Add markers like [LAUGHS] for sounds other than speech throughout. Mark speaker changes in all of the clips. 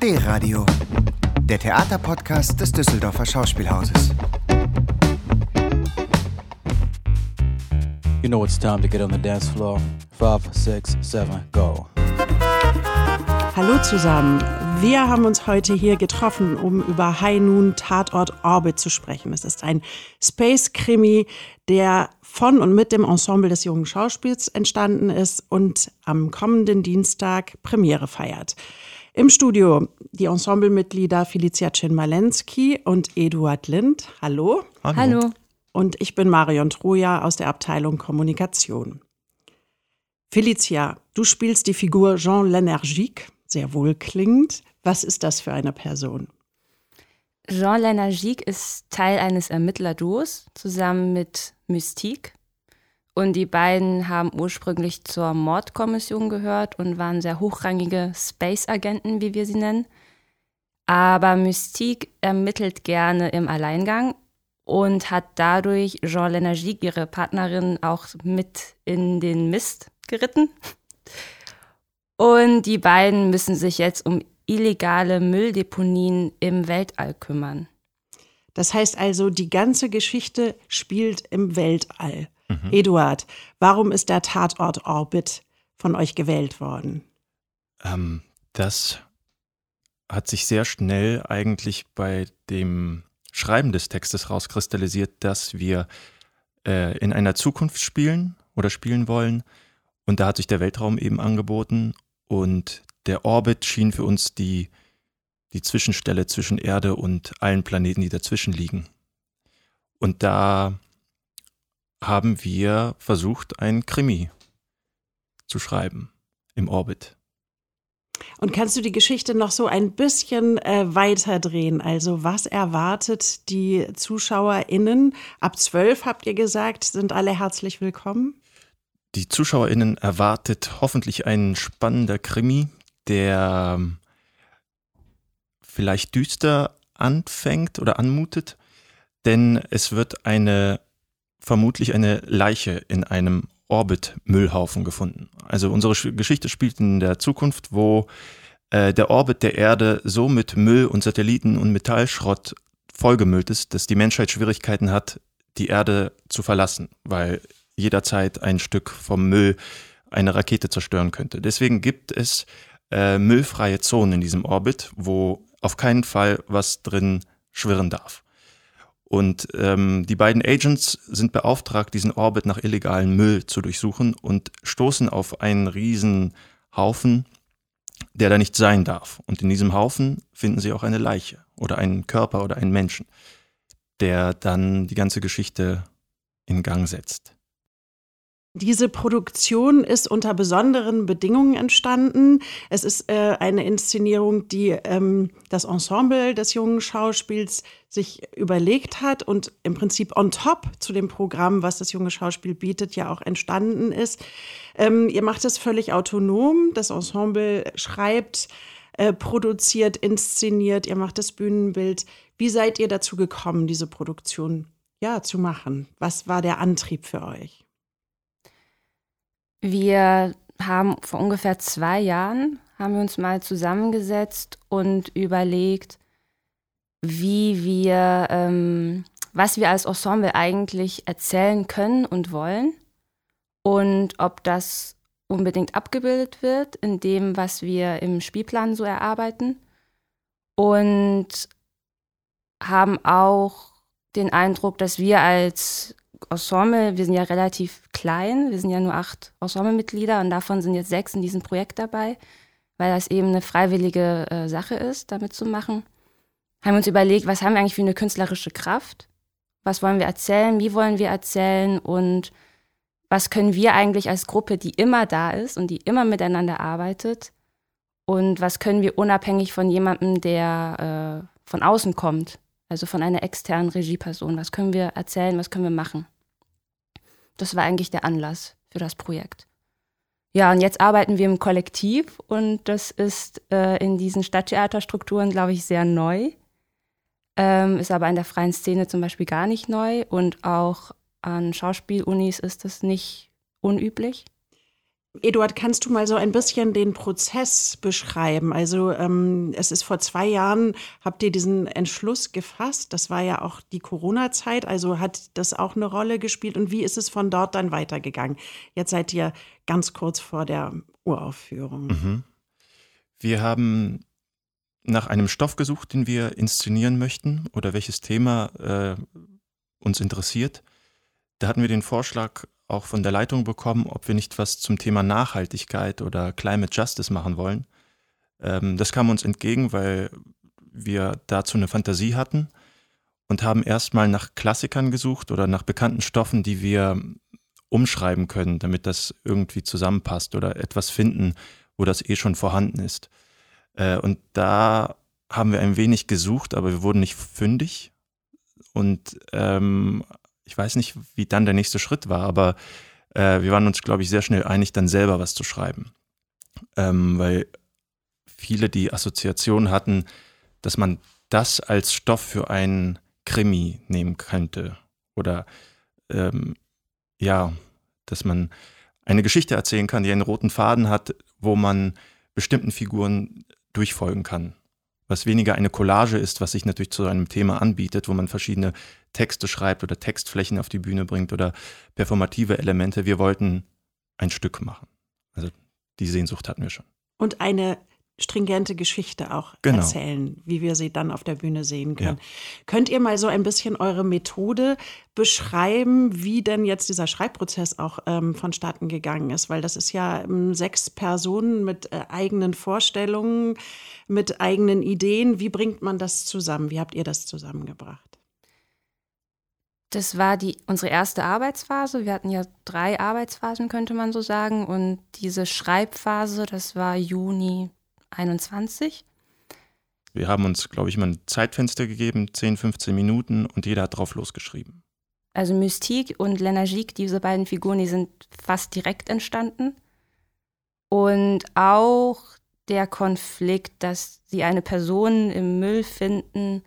Speaker 1: D-Radio, der Theaterpodcast des Düsseldorfer Schauspielhauses.
Speaker 2: You know it's time to get on the dance floor. Five, six, seven, go.
Speaker 3: Hallo zusammen. Wir haben uns heute hier getroffen, um über High Noon Tatort Orbit zu sprechen. Es ist ein Space-Krimi, der von und mit dem Ensemble des jungen Schauspiels entstanden ist und am kommenden Dienstag Premiere feiert. Im Studio die Ensemblemitglieder Felicia Cin-Malensky und Eduard Lind. Hallo.
Speaker 4: Hallo.
Speaker 5: Hallo.
Speaker 3: Und ich bin Marion Troja aus der Abteilung Kommunikation. Felicia, du spielst die Figur Jean L'Energique, sehr wohlklingend. Was ist das für eine Person?
Speaker 5: Jean Lenagique ist Teil eines Ermittlerduos zusammen mit Mystique. Und die beiden haben ursprünglich zur Mordkommission gehört und waren sehr hochrangige Space-Agenten, wie wir sie nennen. Aber Mystique ermittelt gerne im Alleingang und hat dadurch Jean Lenagique, ihre Partnerin, auch mit in den Mist geritten. Und die beiden müssen sich jetzt um illegale Mülldeponien im Weltall kümmern.
Speaker 3: Das heißt also, die ganze Geschichte spielt im Weltall. Eduard, warum ist der Tatort Orbit von euch gewählt worden?
Speaker 4: Ähm, das hat sich sehr schnell eigentlich bei dem Schreiben des Textes rauskristallisiert, dass wir äh, in einer Zukunft spielen oder spielen wollen. Und da hat sich der Weltraum eben angeboten und der Orbit schien für uns die, die Zwischenstelle zwischen Erde und allen Planeten, die dazwischen liegen. Und da haben wir versucht, ein Krimi zu schreiben im Orbit.
Speaker 3: Und kannst du die Geschichte noch so ein bisschen äh, weiterdrehen? Also was erwartet die ZuschauerInnen? Ab zwölf habt ihr gesagt, sind alle herzlich willkommen.
Speaker 4: Die ZuschauerInnen erwartet hoffentlich ein spannender Krimi, der ähm, vielleicht düster anfängt oder anmutet, denn es wird eine vermutlich eine Leiche in einem Orbit-Müllhaufen gefunden. Also unsere Sch- Geschichte spielt in der Zukunft, wo äh, der Orbit der Erde so mit Müll und Satelliten und Metallschrott vollgemüllt ist, dass die Menschheit Schwierigkeiten hat, die Erde zu verlassen, weil jederzeit ein Stück vom Müll eine Rakete zerstören könnte. Deswegen gibt es äh, müllfreie Zonen in diesem Orbit, wo auf keinen Fall was drin schwirren darf. Und ähm, die beiden Agents sind beauftragt, diesen Orbit nach illegalen Müll zu durchsuchen und stoßen auf einen riesen Haufen, der da nicht sein darf. Und in diesem Haufen finden sie auch eine Leiche oder einen Körper oder einen Menschen, der dann die ganze Geschichte in Gang setzt.
Speaker 3: Diese Produktion ist unter besonderen Bedingungen entstanden. Es ist äh, eine Inszenierung, die ähm, das Ensemble des jungen Schauspiels sich überlegt hat und im Prinzip on top zu dem Programm, was das junge Schauspiel bietet, ja auch entstanden ist. Ähm, ihr macht es völlig autonom. Das Ensemble schreibt, äh, produziert, inszeniert. Ihr macht das Bühnenbild. Wie seid ihr dazu gekommen, diese Produktion ja zu machen? Was war der Antrieb für euch?
Speaker 5: Wir haben vor ungefähr zwei Jahren haben wir uns mal zusammengesetzt und überlegt, wie wir, ähm, was wir als Ensemble eigentlich erzählen können und wollen und ob das unbedingt abgebildet wird in dem, was wir im Spielplan so erarbeiten und haben auch den Eindruck, dass wir als Ensemble, wir sind ja relativ klein, wir sind ja nur acht Ensemblemitglieder und davon sind jetzt sechs in diesem Projekt dabei, weil das eben eine freiwillige äh, Sache ist, damit zu machen. Haben uns überlegt, was haben wir eigentlich für eine künstlerische Kraft? Was wollen wir erzählen? Wie wollen wir erzählen? Und was können wir eigentlich als Gruppe, die immer da ist und die immer miteinander arbeitet? Und was können wir unabhängig von jemandem, der äh, von außen kommt, also von einer externen Regieperson, was können wir erzählen, was können wir machen? Das war eigentlich der Anlass für das Projekt. Ja, und jetzt arbeiten wir im Kollektiv und das ist äh, in diesen Stadttheaterstrukturen, glaube ich, sehr neu. Ähm, ist aber in der freien Szene zum Beispiel gar nicht neu und auch an Schauspielunis ist das nicht unüblich.
Speaker 3: Eduard, kannst du mal so ein bisschen den Prozess beschreiben? Also ähm, es ist vor zwei Jahren, habt ihr diesen Entschluss gefasst. Das war ja auch die Corona-Zeit, also hat das auch eine Rolle gespielt. Und wie ist es von dort dann weitergegangen? Jetzt seid ihr ganz kurz vor der Uraufführung.
Speaker 4: Mhm. Wir haben nach einem Stoff gesucht, den wir inszenieren möchten oder welches Thema äh, uns interessiert. Da hatten wir den Vorschlag auch von der Leitung bekommen, ob wir nicht was zum Thema Nachhaltigkeit oder Climate Justice machen wollen. Ähm, das kam uns entgegen, weil wir dazu eine Fantasie hatten und haben erstmal nach Klassikern gesucht oder nach bekannten Stoffen, die wir umschreiben können, damit das irgendwie zusammenpasst oder etwas finden, wo das eh schon vorhanden ist. Äh, und da haben wir ein wenig gesucht, aber wir wurden nicht fündig und ähm, ich weiß nicht, wie dann der nächste Schritt war, aber äh, wir waren uns, glaube ich, sehr schnell einig, dann selber was zu schreiben. Ähm, weil viele die Assoziation hatten, dass man das als Stoff für einen Krimi nehmen könnte. Oder ähm, ja, dass man eine Geschichte erzählen kann, die einen roten Faden hat, wo man bestimmten Figuren durchfolgen kann was weniger eine Collage ist, was sich natürlich zu einem Thema anbietet, wo man verschiedene Texte schreibt oder Textflächen auf die Bühne bringt oder performative Elemente. Wir wollten ein Stück machen. Also die Sehnsucht hatten wir schon.
Speaker 3: Und eine stringente Geschichte auch genau. erzählen, wie wir sie dann auf der Bühne sehen können. Ja. Könnt ihr mal so ein bisschen eure Methode beschreiben, wie denn jetzt dieser Schreibprozess auch ähm, vonstatten gegangen ist? Weil das ist ja ähm, sechs Personen mit äh, eigenen Vorstellungen, mit eigenen Ideen. Wie bringt man das zusammen? Wie habt ihr das zusammengebracht?
Speaker 5: Das war die, unsere erste Arbeitsphase. Wir hatten ja drei Arbeitsphasen, könnte man so sagen. Und diese Schreibphase, das war Juni 21.
Speaker 4: Wir haben uns, glaube ich, mal ein Zeitfenster gegeben, 10, 15 Minuten und jeder hat drauf losgeschrieben.
Speaker 5: Also Mystique und Lenagique, diese beiden Figuren, die sind fast direkt entstanden. Und auch der Konflikt, dass sie eine Person im Müll finden,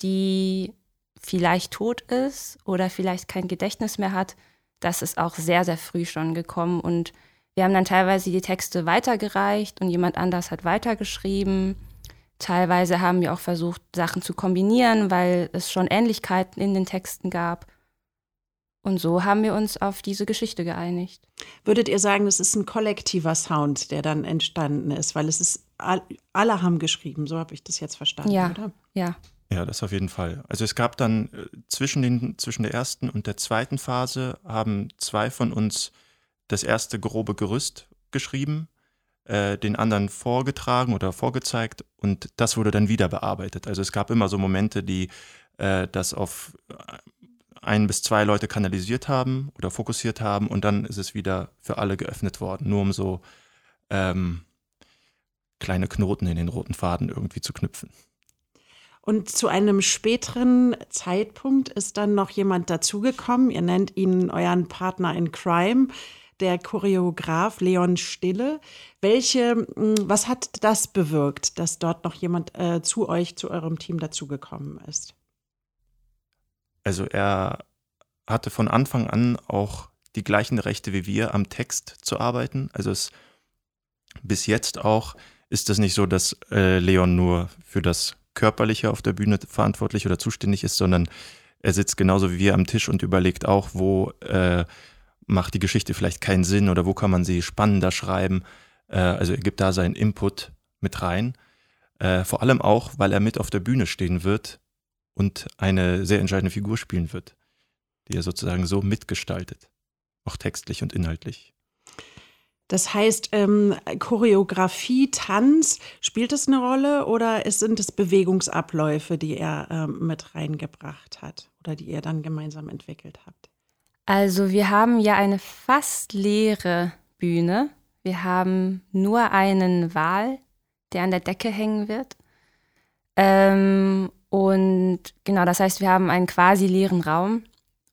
Speaker 5: die vielleicht tot ist oder vielleicht kein Gedächtnis mehr hat, das ist auch sehr, sehr früh schon gekommen. Und wir haben dann teilweise die Texte weitergereicht und jemand anders hat weitergeschrieben. Teilweise haben wir auch versucht, Sachen zu kombinieren, weil es schon Ähnlichkeiten in den Texten gab. Und so haben wir uns auf diese Geschichte geeinigt.
Speaker 3: Würdet ihr sagen, das ist ein kollektiver Sound, der dann entstanden ist, weil es ist, alle haben geschrieben, so habe ich das jetzt verstanden,
Speaker 5: ja,
Speaker 3: oder?
Speaker 5: Ja.
Speaker 4: Ja, das auf jeden Fall. Also es gab dann äh, zwischen, den, zwischen der ersten und der zweiten Phase haben zwei von uns das erste grobe Gerüst geschrieben, äh, den anderen vorgetragen oder vorgezeigt und das wurde dann wieder bearbeitet. Also es gab immer so Momente, die äh, das auf ein bis zwei Leute kanalisiert haben oder fokussiert haben und dann ist es wieder für alle geöffnet worden, nur um so ähm, kleine Knoten in den roten Faden irgendwie zu knüpfen.
Speaker 3: Und zu einem späteren Zeitpunkt ist dann noch jemand dazugekommen. Ihr nennt ihn euren Partner in Crime der Choreograf Leon Stille. Welche, hm, was hat das bewirkt, dass dort noch jemand äh, zu euch, zu eurem Team dazugekommen ist?
Speaker 4: Also er hatte von Anfang an auch die gleichen Rechte wie wir am Text zu arbeiten. Also es bis jetzt auch ist es nicht so, dass äh, Leon nur für das Körperliche auf der Bühne verantwortlich oder zuständig ist, sondern er sitzt genauso wie wir am Tisch und überlegt auch, wo äh, macht die Geschichte vielleicht keinen Sinn oder wo kann man sie spannender schreiben. Äh, also er gibt da seinen Input mit rein. Äh, vor allem auch, weil er mit auf der Bühne stehen wird und eine sehr entscheidende Figur spielen wird, die er sozusagen so mitgestaltet, auch textlich und inhaltlich.
Speaker 3: Das heißt, ähm, Choreografie, Tanz, spielt es eine Rolle oder sind es Bewegungsabläufe, die er ähm, mit reingebracht hat oder die ihr dann gemeinsam entwickelt habt?
Speaker 5: Also wir haben ja eine fast leere Bühne. Wir haben nur einen Wal, der an der Decke hängen wird. Ähm, und genau, das heißt, wir haben einen quasi leeren Raum.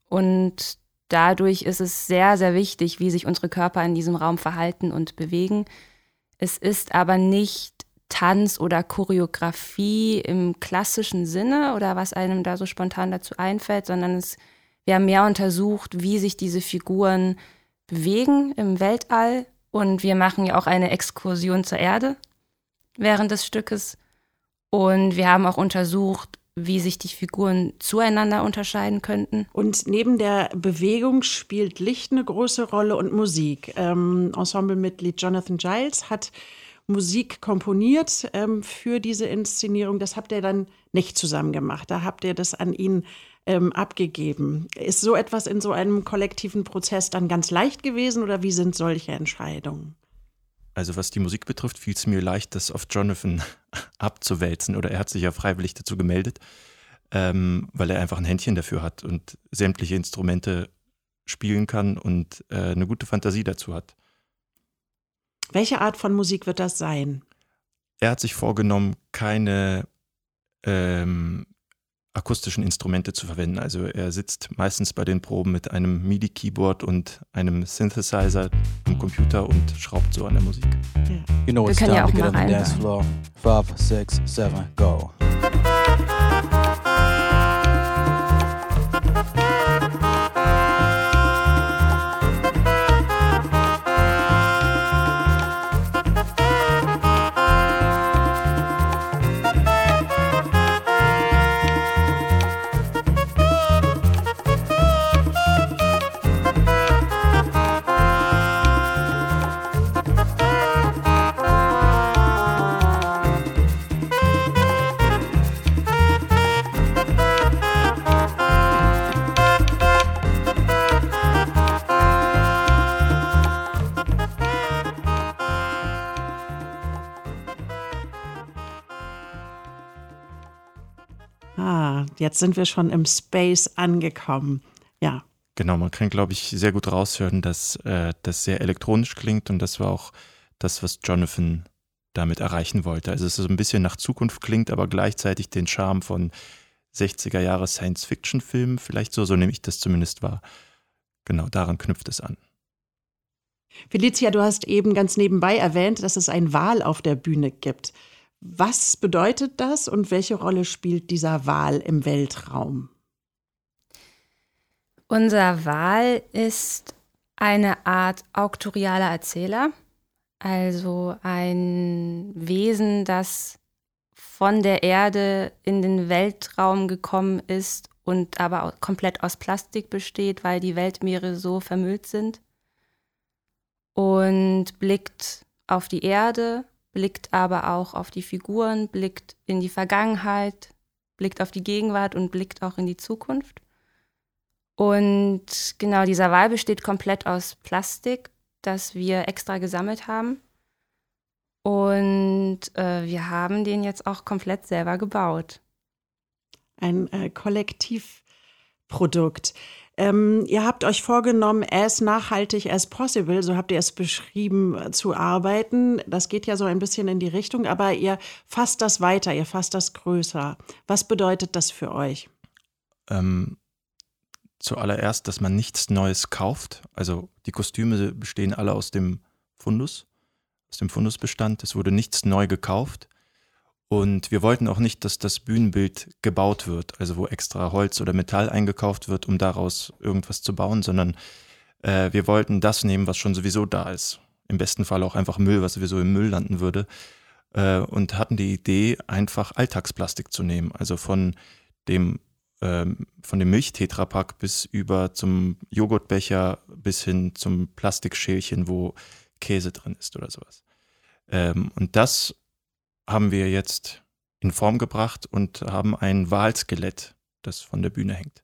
Speaker 5: Und dadurch ist es sehr, sehr wichtig, wie sich unsere Körper in diesem Raum verhalten und bewegen. Es ist aber nicht Tanz oder Choreografie im klassischen Sinne oder was einem da so spontan dazu einfällt, sondern es wir haben mehr untersucht, wie sich diese Figuren bewegen im Weltall Und wir machen ja auch eine Exkursion zur Erde während des Stückes. Und wir haben auch untersucht, wie sich die Figuren zueinander unterscheiden könnten.
Speaker 3: Und neben der Bewegung spielt Licht eine große Rolle und Musik. Ähm, Ensemblemitglied Jonathan Giles hat Musik komponiert ähm, für diese Inszenierung. Das habt ihr dann nicht zusammen gemacht. Da habt ihr das an ihn ähm, abgegeben. Ist so etwas in so einem kollektiven Prozess dann ganz leicht gewesen oder wie sind solche Entscheidungen?
Speaker 4: Also was die Musik betrifft, fiel es mir leicht, das auf Jonathan [LAUGHS] abzuwälzen oder er hat sich ja freiwillig dazu gemeldet, ähm, weil er einfach ein Händchen dafür hat und sämtliche Instrumente spielen kann und äh, eine gute Fantasie dazu hat.
Speaker 3: Welche Art von Musik wird das sein?
Speaker 4: Er hat sich vorgenommen, keine ähm, akustischen Instrumente zu verwenden. Also er sitzt meistens bei den Proben mit einem MIDI-Keyboard und einem Synthesizer am Computer und schraubt so an der Musik.
Speaker 2: Ja. You know it's time ja to get on the dance floor. Five, six, seven, go.
Speaker 3: Jetzt sind wir schon im Space angekommen. Ja.
Speaker 4: Genau, man kann, glaube ich, sehr gut raushören, dass äh, das sehr elektronisch klingt und das war auch das, was Jonathan damit erreichen wollte. Also es ist so ein bisschen nach Zukunft klingt, aber gleichzeitig den Charme von 60er Jahre Science-Fiction-Filmen, vielleicht so, so nehme ich das zumindest wahr. Genau, daran knüpft es an.
Speaker 3: Felicia, du hast eben ganz nebenbei erwähnt, dass es ein Wal auf der Bühne gibt. Was bedeutet das und welche Rolle spielt dieser Wal im Weltraum?
Speaker 5: Unser Wal ist eine Art auktorialer Erzähler, also ein Wesen, das von der Erde in den Weltraum gekommen ist und aber komplett aus Plastik besteht, weil die Weltmeere so vermüllt sind und blickt auf die Erde blickt aber auch auf die Figuren, blickt in die Vergangenheit, blickt auf die Gegenwart und blickt auch in die Zukunft. Und genau dieser Wal besteht komplett aus Plastik, das wir extra gesammelt haben. Und äh, wir haben den jetzt auch komplett selber gebaut.
Speaker 3: Ein äh, Kollektivprodukt. Ähm, ihr habt euch vorgenommen, as nachhaltig as possible, so habt ihr es beschrieben, äh, zu arbeiten. Das geht ja so ein bisschen in die Richtung, aber ihr fasst das weiter, ihr fasst das größer. Was bedeutet das für euch?
Speaker 4: Ähm, zuallererst, dass man nichts Neues kauft. Also die Kostüme bestehen alle aus dem Fundus, aus dem Fundusbestand. Es wurde nichts neu gekauft. Und wir wollten auch nicht, dass das Bühnenbild gebaut wird, also wo extra Holz oder Metall eingekauft wird, um daraus irgendwas zu bauen, sondern äh, wir wollten das nehmen, was schon sowieso da ist. Im besten Fall auch einfach Müll, was sowieso im Müll landen würde. Äh, und hatten die Idee, einfach Alltagsplastik zu nehmen. Also von dem, äh, von dem Milchtetrapack bis über zum Joghurtbecher bis hin zum Plastikschälchen, wo Käse drin ist oder sowas. Ähm, und das haben wir jetzt in Form gebracht und haben ein Walskelett, das von der Bühne hängt.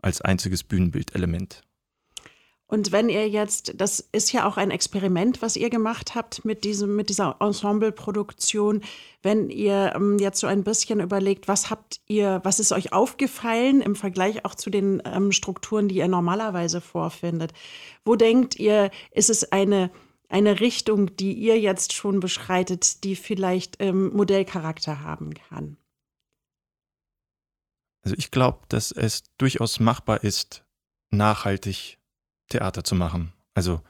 Speaker 4: Als einziges Bühnenbildelement.
Speaker 3: Und wenn ihr jetzt, das ist ja auch ein Experiment, was ihr gemacht habt mit, diesem, mit dieser Ensembleproduktion, wenn ihr ähm, jetzt so ein bisschen überlegt, was habt ihr, was ist euch aufgefallen im Vergleich auch zu den ähm, Strukturen, die ihr normalerweise vorfindet? Wo denkt ihr, ist es eine eine Richtung, die ihr jetzt schon beschreitet, die vielleicht ähm, Modellcharakter haben kann?
Speaker 4: Also ich glaube, dass es durchaus machbar ist, nachhaltig Theater zu machen. Also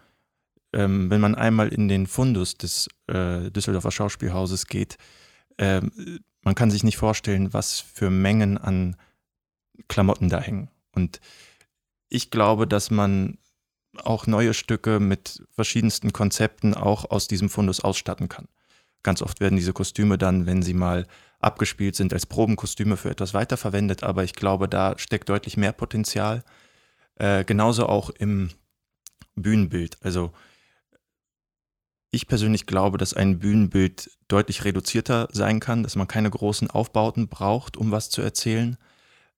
Speaker 4: ähm, wenn man einmal in den Fundus des äh, Düsseldorfer Schauspielhauses geht, äh, man kann sich nicht vorstellen, was für Mengen an Klamotten da hängen. Und ich glaube, dass man auch neue Stücke mit verschiedensten Konzepten auch aus diesem Fundus ausstatten kann. Ganz oft werden diese Kostüme dann, wenn sie mal abgespielt sind, als Probenkostüme für etwas weiterverwendet, aber ich glaube, da steckt deutlich mehr Potenzial. Äh, genauso auch im Bühnenbild. Also ich persönlich glaube, dass ein Bühnenbild deutlich reduzierter sein kann, dass man keine großen Aufbauten braucht, um was zu erzählen,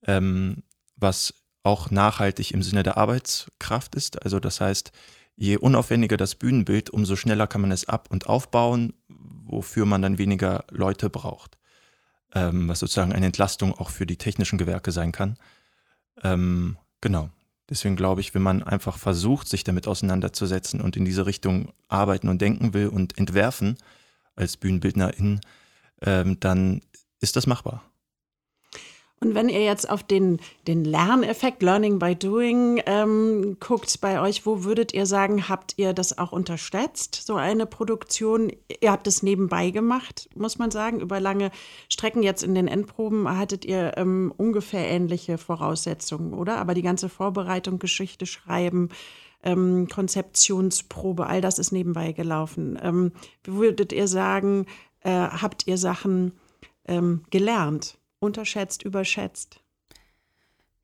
Speaker 4: ähm, was auch nachhaltig im Sinne der Arbeitskraft ist. Also das heißt, je unaufwendiger das Bühnenbild, umso schneller kann man es ab- und aufbauen, wofür man dann weniger Leute braucht. Ähm, was sozusagen eine Entlastung auch für die technischen Gewerke sein kann. Ähm, genau. Deswegen glaube ich, wenn man einfach versucht, sich damit auseinanderzusetzen und in diese Richtung arbeiten und denken will und entwerfen als Bühnenbildnerin, ähm, dann ist das machbar.
Speaker 3: Und wenn ihr jetzt auf den, den Lerneffekt, Learning by Doing, ähm, guckt bei euch, wo würdet ihr sagen, habt ihr das auch unterstützt, so eine Produktion? Ihr habt es nebenbei gemacht, muss man sagen, über lange Strecken. Jetzt in den Endproben hattet ihr ähm, ungefähr ähnliche Voraussetzungen, oder? Aber die ganze Vorbereitung, Geschichte schreiben, ähm, Konzeptionsprobe, all das ist nebenbei gelaufen. Ähm, würdet ihr sagen, äh, habt ihr Sachen ähm, gelernt? Unterschätzt, überschätzt?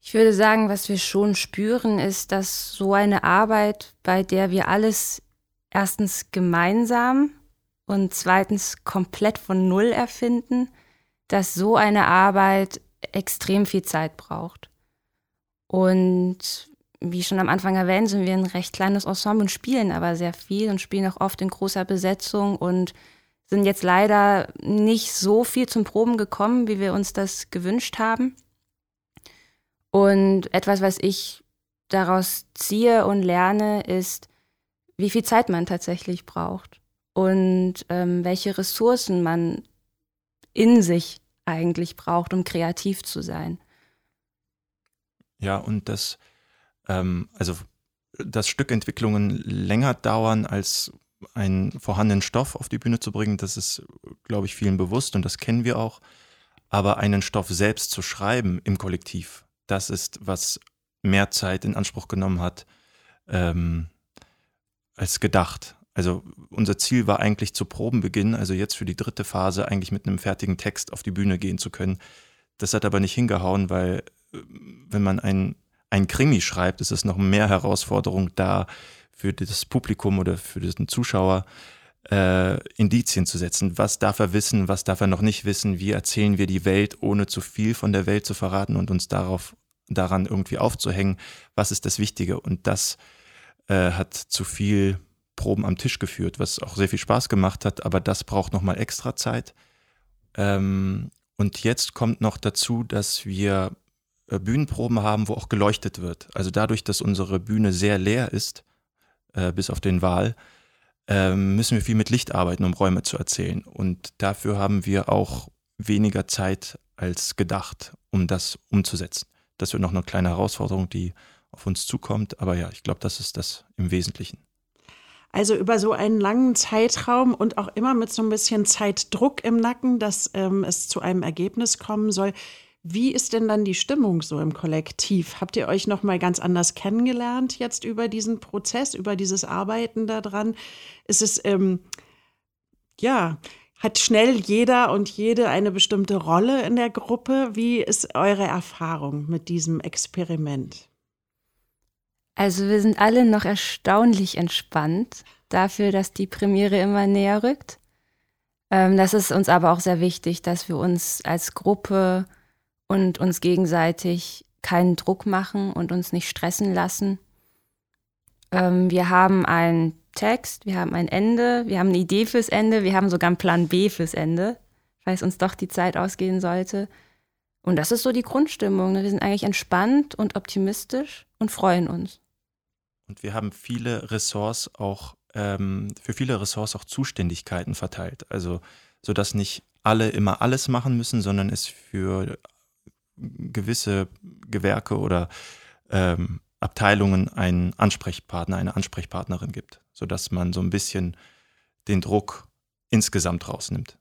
Speaker 5: Ich würde sagen, was wir schon spüren, ist, dass so eine Arbeit, bei der wir alles erstens gemeinsam und zweitens komplett von Null erfinden, dass so eine Arbeit extrem viel Zeit braucht. Und wie schon am Anfang erwähnt, sind wir ein recht kleines Ensemble und spielen aber sehr viel und spielen auch oft in großer Besetzung und sind jetzt leider nicht so viel zum Proben gekommen, wie wir uns das gewünscht haben. Und etwas, was ich daraus ziehe und lerne, ist, wie viel Zeit man tatsächlich braucht und ähm, welche Ressourcen man in sich eigentlich braucht, um kreativ zu sein.
Speaker 4: Ja, und das, ähm, also dass Stückentwicklungen länger dauern als einen vorhandenen Stoff auf die Bühne zu bringen, das ist, glaube ich, vielen bewusst und das kennen wir auch. Aber einen Stoff selbst zu schreiben im Kollektiv, das ist, was mehr Zeit in Anspruch genommen hat ähm, als gedacht. Also unser Ziel war eigentlich zu Probenbeginn, also jetzt für die dritte Phase, eigentlich mit einem fertigen Text auf die Bühne gehen zu können. Das hat aber nicht hingehauen, weil äh, wenn man ein, ein Krimi schreibt, ist es noch mehr Herausforderung da, für das Publikum oder für den Zuschauer äh, Indizien zu setzen. Was darf er wissen, was darf er noch nicht wissen? Wie erzählen wir die Welt, ohne zu viel von der Welt zu verraten und uns darauf, daran irgendwie aufzuhängen? Was ist das Wichtige? Und das äh, hat zu viel Proben am Tisch geführt, was auch sehr viel Spaß gemacht hat, aber das braucht nochmal extra Zeit. Ähm, und jetzt kommt noch dazu, dass wir äh, Bühnenproben haben, wo auch geleuchtet wird. Also dadurch, dass unsere Bühne sehr leer ist, äh, bis auf den Wahl, äh, müssen wir viel mit Licht arbeiten, um Räume zu erzählen. Und dafür haben wir auch weniger Zeit als gedacht, um das umzusetzen. Das wird noch eine kleine Herausforderung, die auf uns zukommt. Aber ja, ich glaube, das ist das im Wesentlichen.
Speaker 3: Also über so einen langen Zeitraum und auch immer mit so ein bisschen Zeitdruck im Nacken, dass ähm, es zu einem Ergebnis kommen soll. Wie ist denn dann die Stimmung so im Kollektiv? Habt ihr euch noch mal ganz anders kennengelernt jetzt über diesen Prozess, über dieses Arbeiten daran? Ist es ähm, ja hat schnell jeder und jede eine bestimmte Rolle in der Gruppe? Wie ist eure Erfahrung mit diesem Experiment?
Speaker 5: Also wir sind alle noch erstaunlich entspannt dafür, dass die Premiere immer näher rückt. Ähm, das ist uns aber auch sehr wichtig, dass wir uns als Gruppe und uns gegenseitig keinen Druck machen und uns nicht stressen lassen. Ähm, wir haben einen Text, wir haben ein Ende, wir haben eine Idee fürs Ende, wir haben sogar einen Plan B fürs Ende, falls uns doch die Zeit ausgehen sollte. Und das ist so die Grundstimmung. Ne? Wir sind eigentlich entspannt und optimistisch und freuen uns.
Speaker 4: Und wir haben viele Ressorts auch, ähm, für viele Ressorts auch Zuständigkeiten verteilt. Also, sodass nicht alle immer alles machen müssen, sondern es für gewisse Gewerke oder ähm, Abteilungen einen Ansprechpartner, eine Ansprechpartnerin gibt, sodass man so ein bisschen den Druck insgesamt rausnimmt.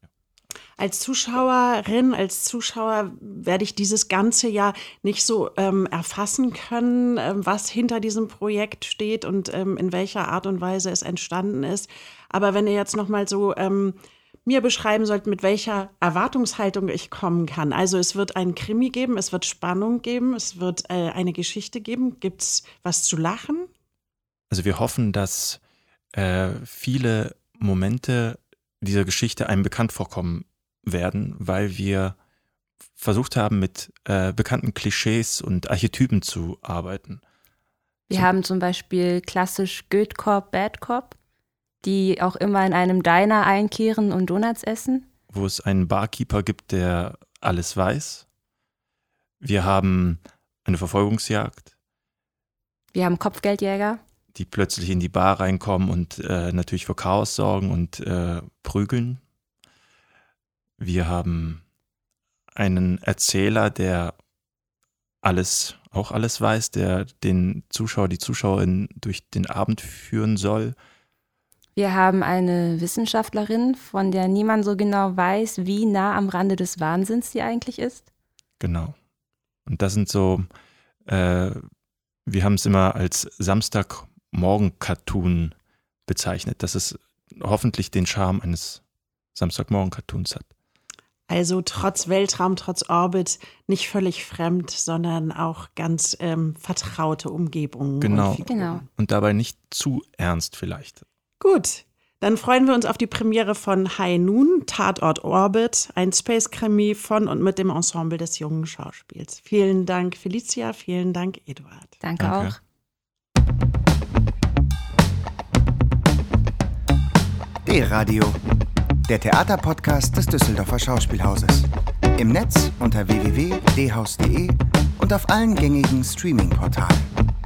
Speaker 3: als Zuschauerin, als Zuschauer werde ich dieses ganze Jahr nicht so ähm, erfassen können, ähm, was hinter diesem Projekt steht und ähm, in welcher Art und Weise es entstanden ist. Aber wenn ihr jetzt noch mal so ähm, mir beschreiben sollt, mit welcher Erwartungshaltung ich kommen kann. Also es wird einen Krimi geben, es wird Spannung geben, es wird äh, eine Geschichte geben. Gibt es was zu lachen?
Speaker 4: Also wir hoffen, dass äh, viele Momente dieser Geschichte einem bekannt vorkommen werden, weil wir versucht haben, mit äh, bekannten Klischees und Archetypen zu arbeiten.
Speaker 5: Wir so. haben zum Beispiel klassisch Good Cop, Bad Cop, die auch immer in einem Diner einkehren und Donuts essen.
Speaker 4: Wo es einen Barkeeper gibt, der alles weiß. Wir haben eine Verfolgungsjagd.
Speaker 5: Wir haben Kopfgeldjäger.
Speaker 4: Die plötzlich in die Bar reinkommen und äh, natürlich für Chaos sorgen und äh, prügeln. Wir haben einen Erzähler, der alles, auch alles weiß, der den Zuschauer, die Zuschauerin durch den Abend führen soll.
Speaker 5: Wir haben eine Wissenschaftlerin, von der niemand so genau weiß, wie nah am Rande des Wahnsinns sie eigentlich ist.
Speaker 4: Genau. Und das sind so, äh, wir haben es immer als Samstagmorgen-Cartoon bezeichnet, dass es hoffentlich den Charme eines Samstagmorgen-Cartoons hat.
Speaker 3: Also trotz Weltraum, trotz Orbit nicht völlig fremd, sondern auch ganz ähm, vertraute Umgebungen.
Speaker 4: Genau. Und, genau. und dabei nicht zu ernst vielleicht.
Speaker 3: Gut, dann freuen wir uns auf die Premiere von High Noon, Tatort Orbit, ein Space-Krimi von und mit dem Ensemble des jungen Schauspiels. Vielen Dank, Felicia, vielen Dank, Eduard.
Speaker 5: Danke, Danke. auch.
Speaker 1: D-Radio der Theaterpodcast des Düsseldorfer Schauspielhauses. Im Netz unter www.dhaus.de und auf allen gängigen Streaming-Portalen.